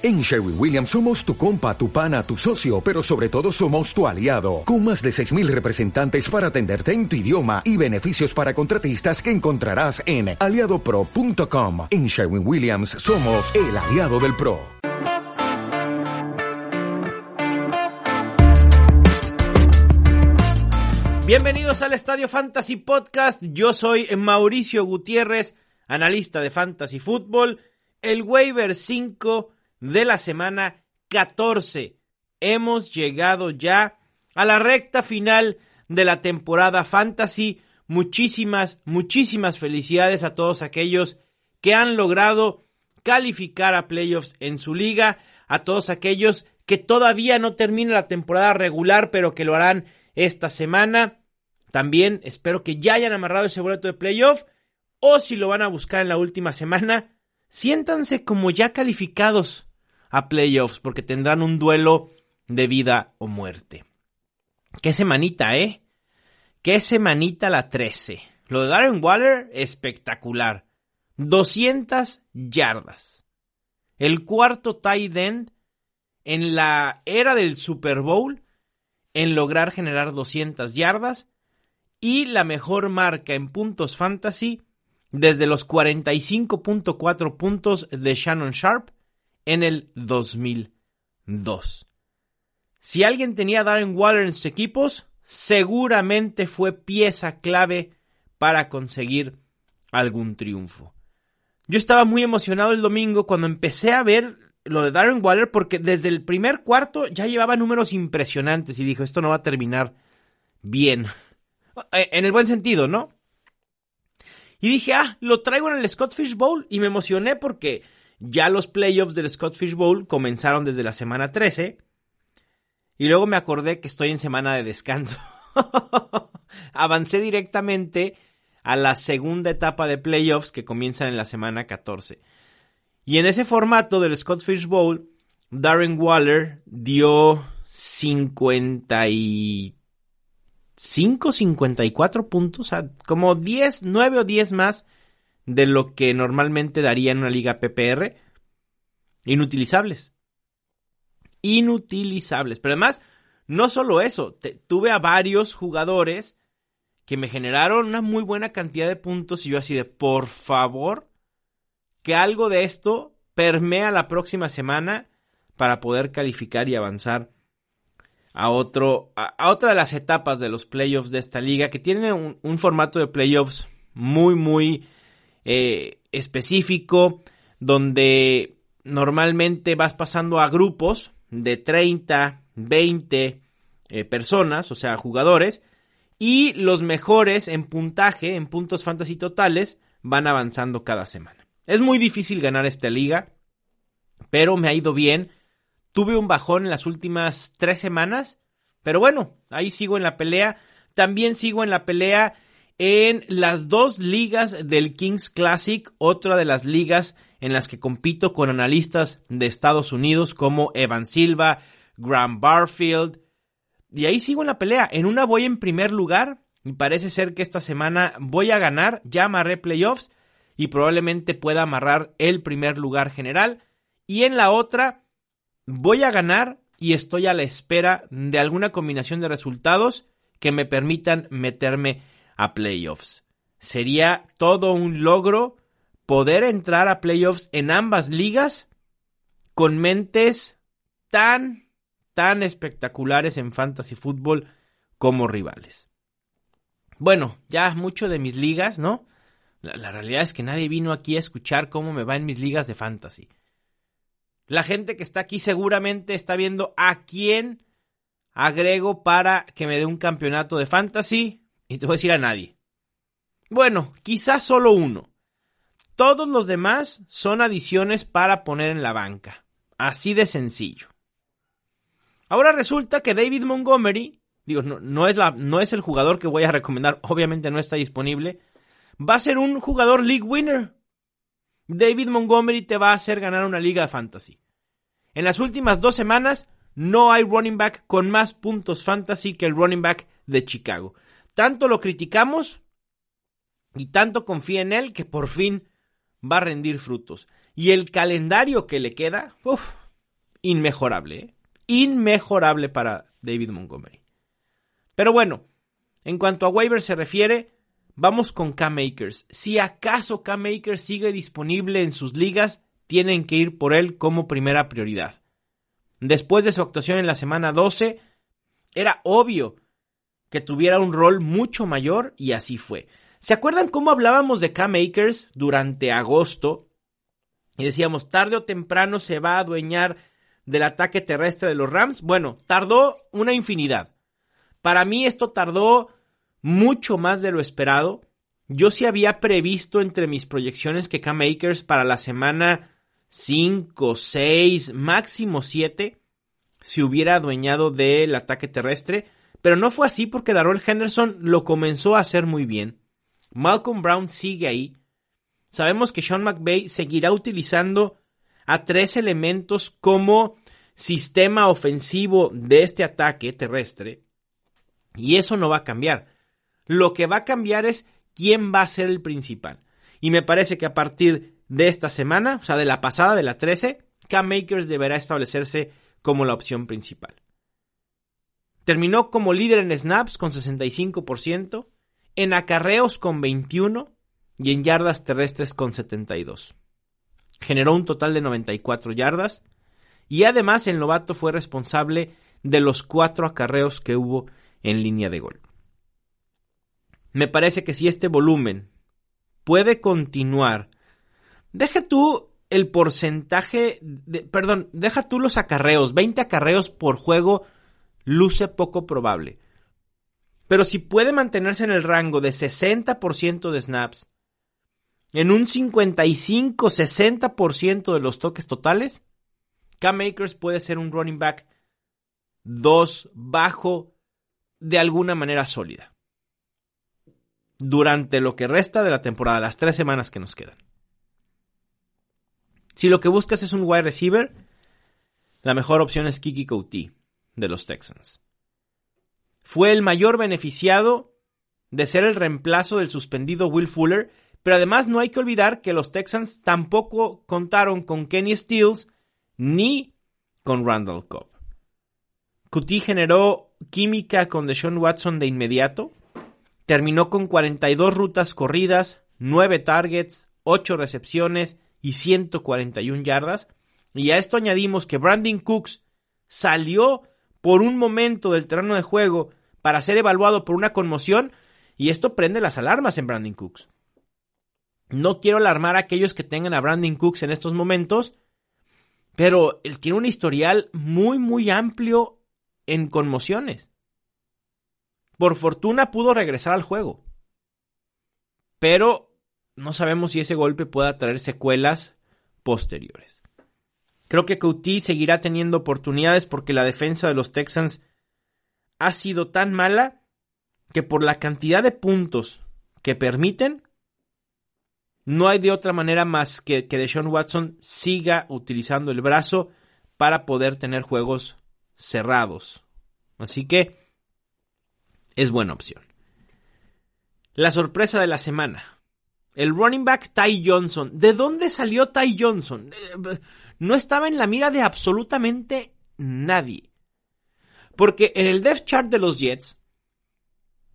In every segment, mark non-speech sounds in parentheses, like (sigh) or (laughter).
En Sherwin Williams somos tu compa, tu pana, tu socio, pero sobre todo somos tu aliado, con más de 6.000 representantes para atenderte en tu idioma y beneficios para contratistas que encontrarás en aliadopro.com. En Sherwin Williams somos el aliado del PRO. Bienvenidos al Estadio Fantasy Podcast, yo soy Mauricio Gutiérrez, analista de Fantasy Football, el waiver 5 de la semana 14. Hemos llegado ya a la recta final de la temporada fantasy. Muchísimas, muchísimas felicidades a todos aquellos que han logrado calificar a playoffs en su liga, a todos aquellos que todavía no termina la temporada regular, pero que lo harán esta semana. También espero que ya hayan amarrado ese boleto de playoff o si lo van a buscar en la última semana, siéntanse como ya calificados a playoffs porque tendrán un duelo de vida o muerte. Qué semanita, ¿eh? Qué semanita la 13. Lo de Darren Waller, espectacular. 200 yardas. El cuarto tight end en la era del Super Bowl en lograr generar 200 yardas y la mejor marca en puntos fantasy desde los 45.4 puntos de Shannon Sharp en el 2002. Si alguien tenía a Darren Waller en sus equipos, seguramente fue pieza clave para conseguir algún triunfo. Yo estaba muy emocionado el domingo cuando empecé a ver lo de Darren Waller porque desde el primer cuarto ya llevaba números impresionantes y dijo, esto no va a terminar bien. Eh, en el buen sentido, ¿no? Y dije, ah, lo traigo en el Scott Fish Bowl y me emocioné porque ya los playoffs del Scott Fish Bowl comenzaron desde la semana 13. Y luego me acordé que estoy en semana de descanso. (laughs) Avancé directamente a la segunda etapa de playoffs que comienzan en la semana 14. Y en ese formato del Scott Fish Bowl, Darren Waller dio 55, 54 puntos, como 10, 9 o 10 más de lo que normalmente daría en una liga PPR. Inutilizables. Inutilizables. Pero además, no solo eso, tuve a varios jugadores que me generaron una muy buena cantidad de puntos y yo así de, por favor, que algo de esto permea la próxima semana para poder calificar y avanzar a otro a, otra de las etapas de los playoffs de esta liga que tiene un, un formato de playoffs muy muy eh, específico donde normalmente vas pasando a grupos de 30, 20 eh, personas, o sea, jugadores, y los mejores en puntaje, en puntos fantasy totales, van avanzando cada semana. Es muy difícil ganar esta liga, pero me ha ido bien. Tuve un bajón en las últimas tres semanas, pero bueno, ahí sigo en la pelea. También sigo en la pelea en las dos ligas del Kings Classic, otra de las ligas en las que compito con analistas de Estados Unidos como Evan Silva, Graham Barfield. Y ahí sigo en la pelea. En una voy en primer lugar y parece ser que esta semana voy a ganar. Ya amarré playoffs y probablemente pueda amarrar el primer lugar general. Y en la otra voy a ganar y estoy a la espera de alguna combinación de resultados que me permitan meterme a playoffs. Sería todo un logro poder entrar a playoffs en ambas ligas con mentes tan, tan espectaculares en fantasy fútbol como rivales. Bueno, ya mucho de mis ligas, ¿no? La, la, realidad es que nadie vino aquí a escuchar cómo me va en mis ligas de fantasy. La gente que está aquí seguramente está viendo a quién agrego para que me dé un campeonato de fantasy y te voy a decir a nadie. Bueno, quizás solo uno. Todos los demás son adiciones para poner en la banca. Así de sencillo. Ahora resulta que David Montgomery, digo, no, no, es la, no es el jugador que voy a recomendar, obviamente no está disponible, va a ser un jugador league winner. David Montgomery te va a hacer ganar una liga de fantasy. En las últimas dos semanas no hay running back con más puntos fantasy que el running back de Chicago. Tanto lo criticamos y tanto confía en él que por fin va a rendir frutos. Y el calendario que le queda, uff, inmejorable. ¿eh? Inmejorable para David Montgomery. Pero bueno, en cuanto a waivers se refiere, vamos con K-Makers. Si acaso K-Makers sigue disponible en sus ligas, tienen que ir por él como primera prioridad. Después de su actuación en la semana 12, era obvio que tuviera un rol mucho mayor y así fue. ¿Se acuerdan cómo hablábamos de K-Makers durante agosto? Y decíamos, tarde o temprano se va a adueñar del ataque terrestre de los Rams. Bueno, tardó una infinidad. Para mí esto tardó mucho más de lo esperado. Yo sí había previsto entre mis proyecciones que K-Makers para la semana 5, 6, máximo 7 se hubiera adueñado del ataque terrestre, pero no fue así porque Darrell Henderson lo comenzó a hacer muy bien. Malcolm Brown sigue ahí. Sabemos que Sean McVay seguirá utilizando a tres elementos como sistema ofensivo de este ataque terrestre. Y eso no va a cambiar. Lo que va a cambiar es quién va a ser el principal. Y me parece que a partir de esta semana, o sea, de la pasada, de la 13, Cam Makers deberá establecerse como la opción principal. Terminó como líder en snaps con 65%, en acarreos con 21 y en yardas terrestres con 72. Generó un total de 94 yardas y además el novato fue responsable de los cuatro acarreos que hubo en línea de gol. Me parece que si este volumen puede continuar, deja tú el porcentaje, perdón, deja tú los acarreos, 20 acarreos por juego luce poco probable. Pero si puede mantenerse en el rango de 60% de snaps, en un 55-60% de los toques totales, Cam Makers puede ser un running back 2 bajo de alguna manera sólida. Durante lo que resta de la temporada, las tres semanas que nos quedan. Si lo que buscas es un wide receiver, la mejor opción es Kiki Couty de los Texans. Fue el mayor beneficiado de ser el reemplazo del suspendido Will Fuller, pero además no hay que olvidar que los Texans tampoco contaron con Kenny Stills ni con Randall Cobb. Couty generó química con Deshaun Watson de inmediato, terminó con 42 rutas corridas, 9 targets, 8 recepciones y 141 yardas. Y a esto añadimos que Brandon Cooks salió por un momento del terreno de juego para ser evaluado por una conmoción y esto prende las alarmas en Brandon Cooks. No quiero alarmar a aquellos que tengan a Brandon Cooks en estos momentos, pero él tiene un historial muy, muy amplio en conmociones. Por fortuna pudo regresar al juego. Pero no sabemos si ese golpe pueda traer secuelas posteriores. Creo que Couty seguirá teniendo oportunidades porque la defensa de los Texans ha sido tan mala que por la cantidad de puntos que permiten, no hay de otra manera más que que Deshaun Watson siga utilizando el brazo para poder tener juegos cerrados. Así que es buena opción. La sorpresa de la semana. El running back Ty Johnson. ¿De dónde salió Ty Johnson? Eh, no estaba en la mira de absolutamente nadie. Porque en el depth chart de los Jets,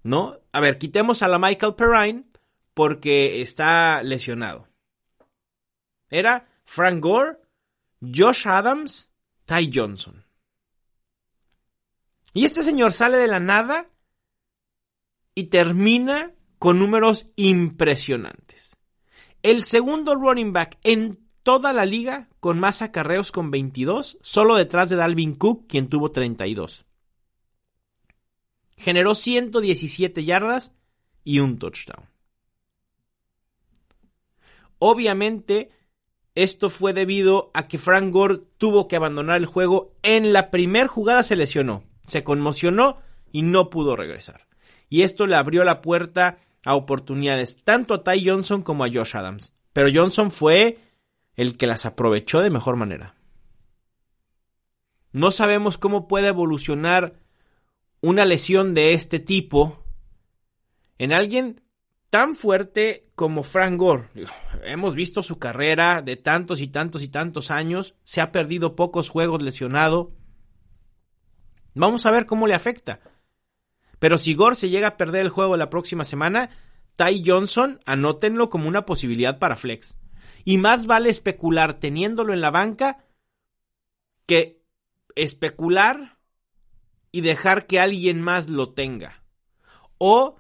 ¿no? A ver, quitemos a la Michael Perrine porque está lesionado. Era Frank Gore, Josh Adams, Ty Johnson. Y este señor sale de la nada y termina con números impresionantes. El segundo running back en toda la liga con más acarreos con 22, solo detrás de Dalvin Cook, quien tuvo 32. Generó 117 yardas y un touchdown. Obviamente, esto fue debido a que Frank Gore tuvo que abandonar el juego. En la primera jugada se lesionó, se conmocionó y no pudo regresar. Y esto le abrió la puerta a oportunidades tanto a Ty Johnson como a Josh Adams. Pero Johnson fue el que las aprovechó de mejor manera. No sabemos cómo puede evolucionar una lesión de este tipo en alguien tan fuerte como Frank Gore. Hemos visto su carrera de tantos y tantos y tantos años. Se ha perdido pocos juegos lesionado. Vamos a ver cómo le afecta. Pero si Gore se llega a perder el juego la próxima semana, Ty Johnson, anótenlo como una posibilidad para flex. Y más vale especular teniéndolo en la banca que especular y dejar que alguien más lo tenga. O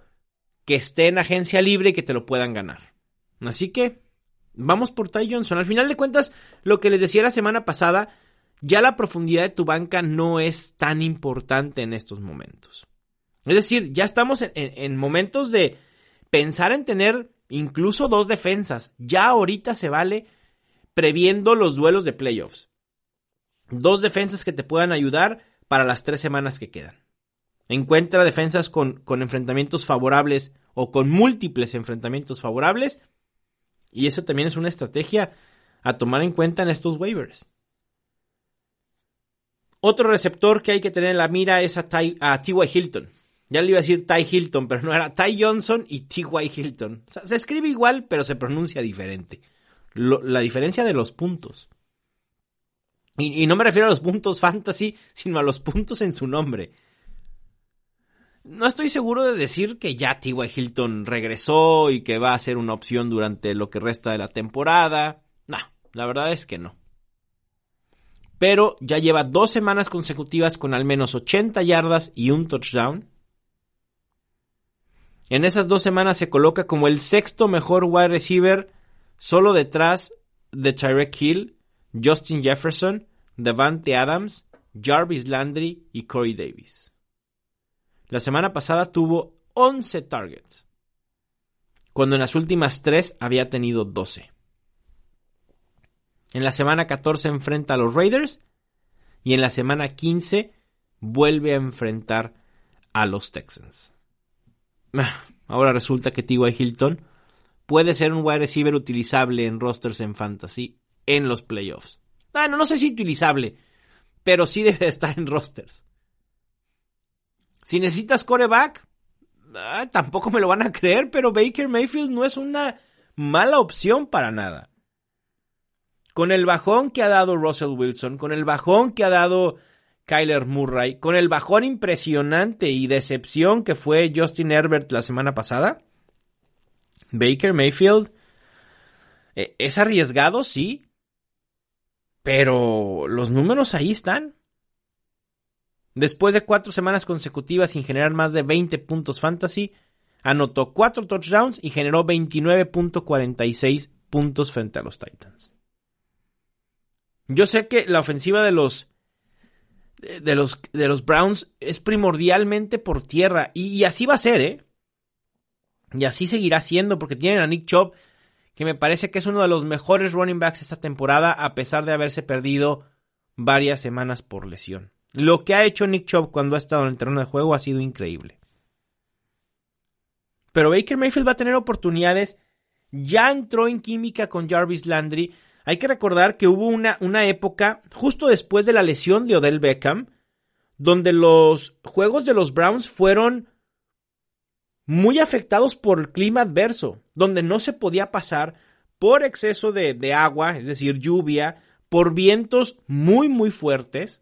que esté en agencia libre y que te lo puedan ganar. Así que vamos por Ty Johnson. Al final de cuentas, lo que les decía la semana pasada, ya la profundidad de tu banca no es tan importante en estos momentos. Es decir, ya estamos en, momentos de pensar en tener incluso dos defensas. Ya ahorita se vale previendo los duelos de playoffs. Dos defensas que te puedan ayudar para las tres semanas que quedan. Encuentra defensas con, enfrentamientos favorables o con múltiples enfrentamientos favorables. Y eso también es una estrategia a tomar en cuenta en estos waivers. Otro receptor que hay que tener en la mira es a, Ty, Hilton. Ya le iba a decir Ty Hilton, pero no era Ty Johnson y T.Y. Hilton. se escribe igual, pero se pronuncia diferente. la diferencia de los puntos. Y, y, no me refiero a los puntos fantasy, sino a los puntos en su nombre. No estoy seguro de decir que ya T.Y. Hilton regresó y que va a ser una opción durante lo que resta de la temporada. No, la verdad es que no. Pero ya lleva dos semanas consecutivas con al menos 80 yardas y un touchdown. En esas dos semanas se coloca como el sexto mejor wide receiver, solo detrás de Tyrek Hill, Justin Jefferson, Devante Adams, Jarvis Landry y Corey Davis. La semana pasada tuvo 11 targets, cuando en las últimas tres había tenido 12. En la semana 14 enfrenta a los Raiders y en la semana 15 vuelve a enfrentar a los Texans. Ah, ahora resulta que T.Y. Hilton puede ser un wide receiver utilizable en rosters en fantasy en los playoffs. Ah, no, no sé si utilizable, pero sí debe estar en rosters. Si necesitas coreback, ah, tampoco me lo van a creer, pero Baker Mayfield no es una mala opción para nada. Con el bajón que ha dado Russell Wilson, con el bajón que ha dado Kyler Murray, con el bajón impresionante y decepción que fue Justin Herbert la semana pasada, Baker Mayfield eh, es arriesgado, sí, pero los números ahí están. Después de cuatro semanas consecutivas sin generar más de 20 puntos fantasy, anotó cuatro touchdowns y generó 29.46 puntos frente a los Titans. Yo sé que la ofensiva de los de los, de los Browns es primordialmente por tierra y, así va a ser, ¿eh? Y así seguirá siendo porque tienen a Nick Chubb que me parece que es uno de los mejores running backs esta temporada a pesar de haberse perdido varias semanas por lesión. Lo que ha hecho Nick Chubb cuando ha estado en el terreno de juego ha sido increíble. Pero Baker Mayfield va a tener oportunidades. Ya entró en química con Jarvis Landry. Hay que recordar que hubo una, una época, justo después de la lesión de Odell Beckham, donde los juegos de los Browns fueron muy afectados por el clima adverso, donde no se podía pasar por exceso de, de agua, es decir, lluvia, por vientos muy, muy fuertes.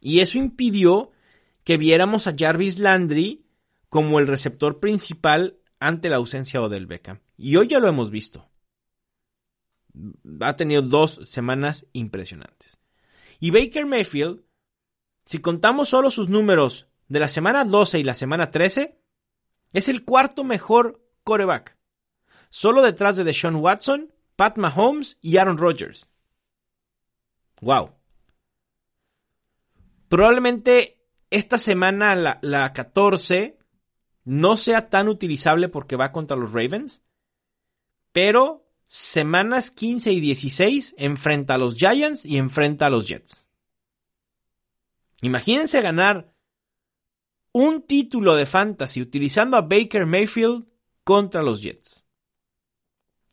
Y eso impidió que viéramos a Jarvis Landry como el receptor principal ante la ausencia de Odell Beckham. Y hoy ya lo hemos visto. Ha tenido dos semanas impresionantes. Y Baker Mayfield, si contamos solo sus números de la semana 12 y la semana 13, es el cuarto mejor coreback. Solo detrás de Deshaun Watson, Pat Mahomes y Aaron Rodgers. ¡Wow! Probablemente esta semana, la, la 14, no sea tan utilizable porque va contra los Ravens. Pero semanas 15 y 16 enfrenta a los Giants y enfrenta a los Jets. Imagínense ganar un título de fantasy utilizando a Baker Mayfield contra los Jets.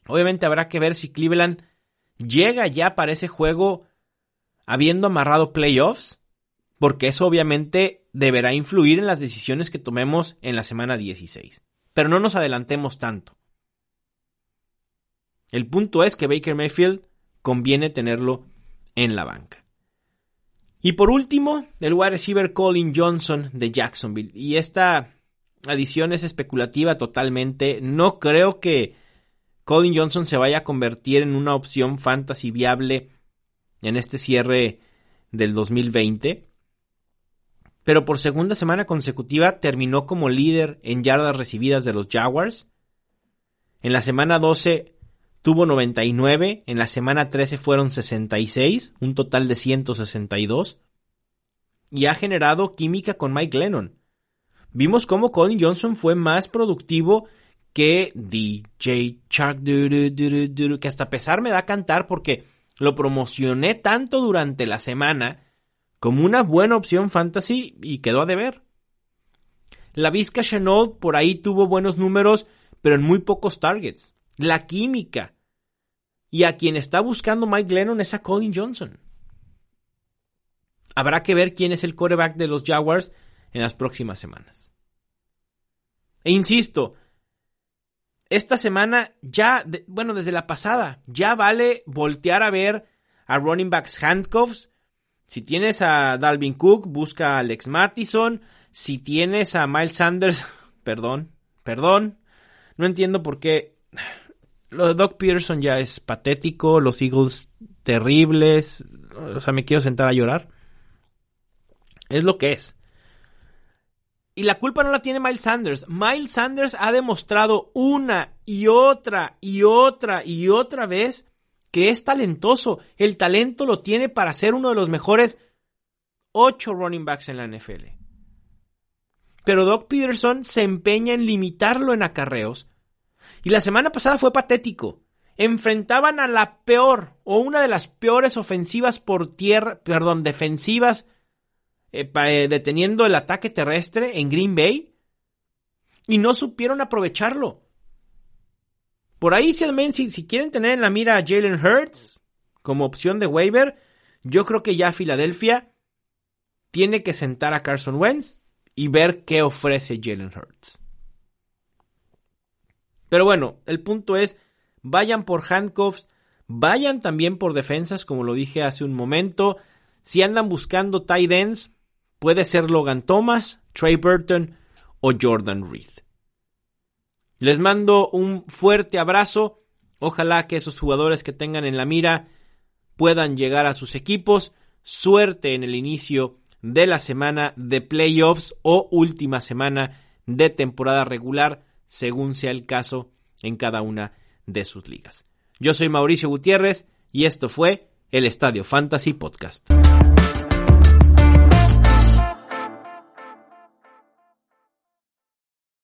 Obviamente habrá que ver si Cleveland llega ya para ese juego habiendo amarrado playoffs porque eso obviamente deberá influir en las decisiones que tomemos en la semana 16. Pero no nos adelantemos tanto. El punto es que Baker Mayfield conviene tenerlo en la banca. Y por último, el wide receiver Colin Johnson de Jacksonville. Y esta adición es especulativa totalmente. No creo que Colin Johnson se vaya a convertir en una opción fantasy viable en este cierre del 2020. Pero por segunda semana consecutiva terminó como líder en yardas recibidas de los Jaguars. En la semana 12 tuvo 99, en la semana 13 fueron 66, un total de 162. Y ha generado química con Mike Lennon. Vimos cómo Colin Johnson fue más productivo que DJ Chuck, que hasta pesar me da a cantar porque lo promocioné tanto durante la semana como una buena opción fantasy y quedó a deber. La Vizca Chenault por ahí tuvo buenos números, pero en muy pocos targets. La química. Y a quien está buscando Mike Lennon es a Colin Johnson. Habrá que ver quién es el quarterback de los Jaguars en las próximas semanas. E insisto, esta semana ya, bueno, desde la pasada, ya vale voltear a ver a running backs handcuffs. Si tienes a Dalvin Cook, busca a Alex Mattison. Si tienes a Miles Sanders, (laughs) perdón, perdón, no entiendo por qué. Lo de Doc Peterson ya es patético, los Eagles terribles, o sea, me quiero sentar a llorar. Es lo que es. Y la culpa no la tiene Miles Sanders. Miles Sanders ha demostrado una y otra y otra y otra vez que es talentoso. El talento lo tiene para ser uno de los mejores ocho running backs en la NFL. Pero Doc Peterson se empeña en limitarlo en acarreos. Y la semana pasada fue patético. Enfrentaban a la peor o una de las peores ofensivas por tierra, perdón, defensivas eh, eh, deteniendo el ataque terrestre en Green Bay y no supieron aprovecharlo. Por ahí, si, si quieren tener en la mira a Jalen Hurts como opción de waiver, yo creo que ya Filadelfia tiene que sentar a Carson Wentz y ver qué ofrece Jalen Hurts. Pero bueno, el punto es, vayan por handcuffs, vayan también por defensas, como lo dije hace un momento. Si andan buscando tight ends, Puede ser Logan Thomas, Trey Burton o Jordan Reed. Les mando un fuerte abrazo. Ojalá que esos jugadores que tengan en la mira puedan llegar a sus equipos. Suerte en el inicio de la semana de playoffs o última semana de temporada regular, según sea el caso en cada una de sus ligas. Yo soy Mauricio Gutiérrez y esto fue el Estadio Fantasy Podcast.